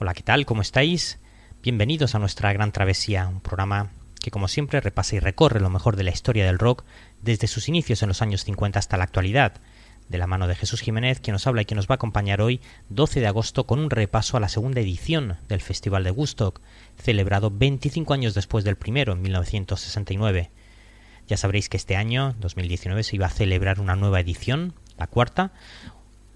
Hola, ¿qué tal? ¿Cómo estáis? Bienvenidos a nuestra gran travesía, un programa que como siempre repasa y recorre lo mejor de la historia del rock desde sus inicios en los años 50 hasta la actualidad, de la mano de Jesús Jiménez, quien nos habla y quien nos va a acompañar hoy, 12 de agosto, con un repaso a la segunda edición del Festival de Woodstock, celebrado 25 años después del primero, en 1969. Ya sabréis que este año, 2019, se iba a celebrar una nueva edición, la cuarta.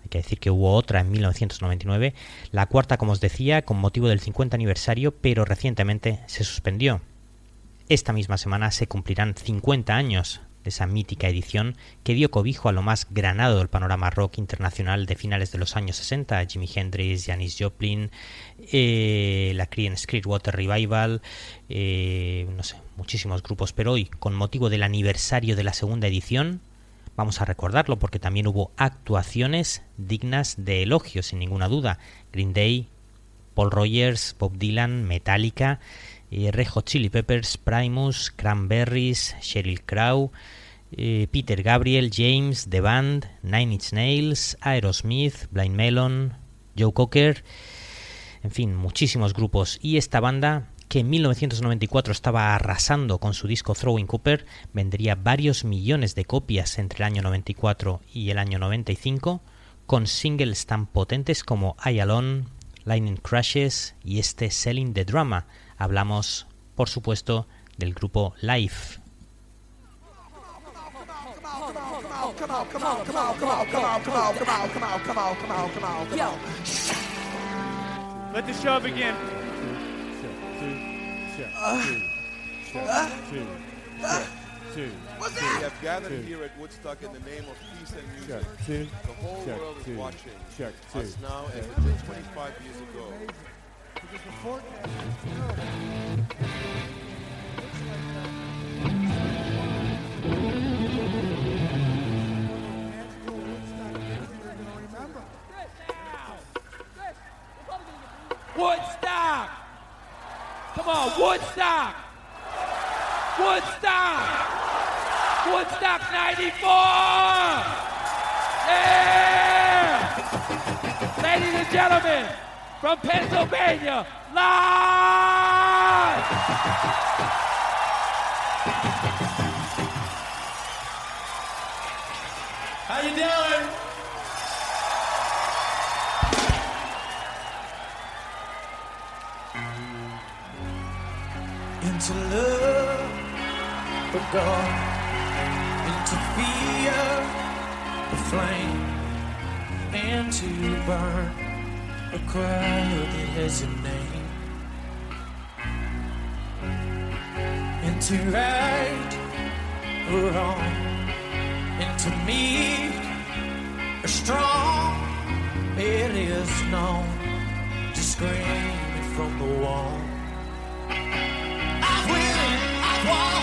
Hay que decir que hubo otra en 1999. La cuarta, como os decía, con motivo del 50 aniversario, pero recientemente se suspendió. Esta misma semana se cumplirán 50 años de esa mítica edición que dio cobijo a lo más granado del panorama rock internacional de finales de los años 60, Jimi Hendrix, Janis Joplin, eh, la Creedence Water Revival, eh, no sé, muchísimos grupos, pero hoy, con motivo del aniversario de la segunda edición, vamos a recordarlo porque también hubo actuaciones dignas de elogio, sin ninguna duda. Green Day, Paul Rogers, Bob Dylan, Metallica, eh, Red Hot Chili Peppers, Primus, Cranberries, Sheryl Crow, eh, Peter Gabriel, James, The Band, Nine Inch Nails, Aerosmith, Blind Melon, Joe Cocker, en fin, muchísimos grupos. Y esta banda, que en 1994 estaba arrasando con su disco Throwing Cooper, vendería varios millones de copias entre el año 94 y el año 95, con singles tan potentes como I Alone, Lightning Crashes y este Selling the Drama. Hablamos, por supuesto, del grupo Life. Two, check. We have gathered two. here at Woodstock in the name of peace and music. Check, two, the whole check, world is watching check, two, us now check, as it did 25 years ago. Because the forecast is terrible. Woodstock! Come on, Woodstock! Woodstock! Woodstock 94! Yeah! Ladies and gentlemen, from Pennsylvania, live! How you doing? Into love, but gone into fear, the flame, and to burn a crowd that has your name, into right or wrong, into me a strong. It is known to scream it from the wall. I will, I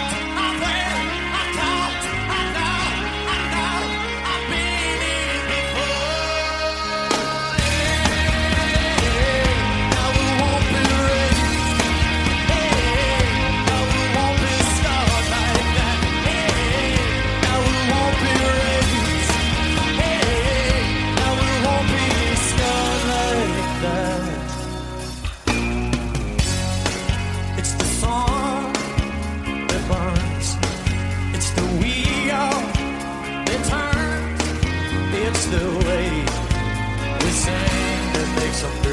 some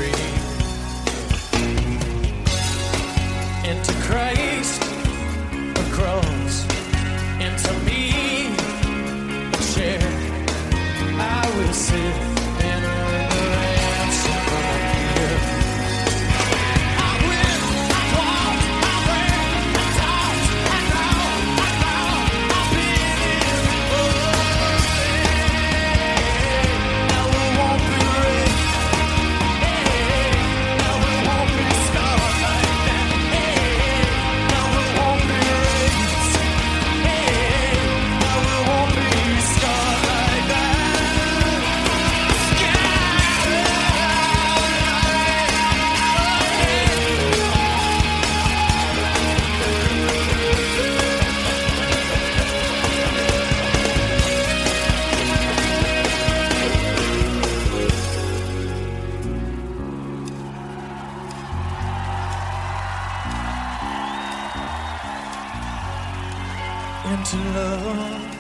into love,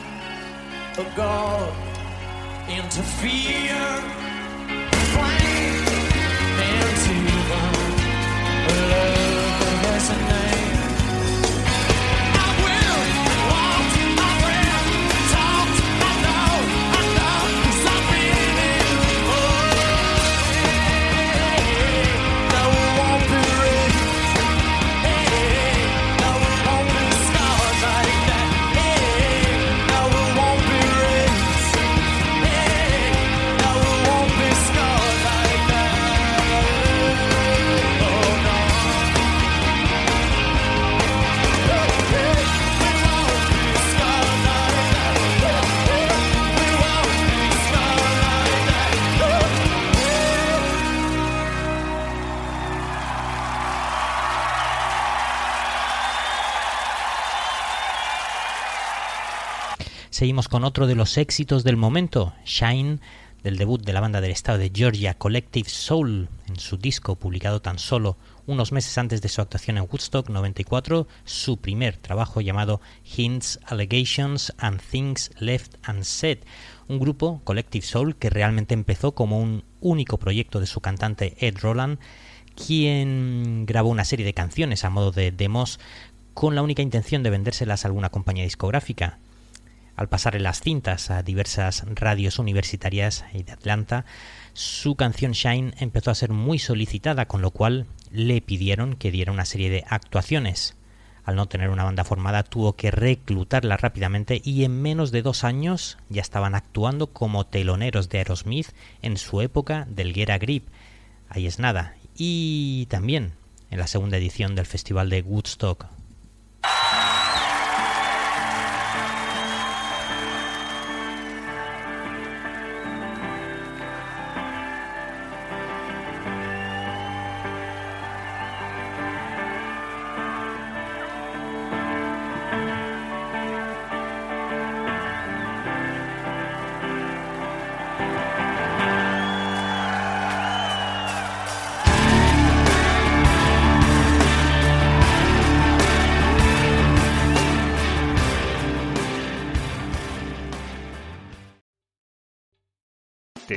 a God into fear, Seguimos con otro de los éxitos del momento, Shine, del debut de la banda del estado de Georgia Collective Soul, en su disco publicado tan solo unos meses antes de su actuación en Woodstock 94, su primer trabajo llamado Hints, Allegations and Things Left Unsaid, un grupo, Collective Soul, que realmente empezó como un único proyecto de su cantante Ed Roland, quien grabó una serie de canciones a modo de demos con la única intención de vendérselas a alguna compañía discográfica. Al pasarle las cintas a diversas radios universitarias y de Atlanta, su canción Shine empezó a ser muy solicitada, con lo cual le pidieron que diera una serie de actuaciones. Al no tener una banda formada, tuvo que reclutarla rápidamente y en menos de dos años ya estaban actuando como teloneros de Aerosmith en su época del Get a Grip. Ahí es nada. Y también en la segunda edición del Festival de Woodstock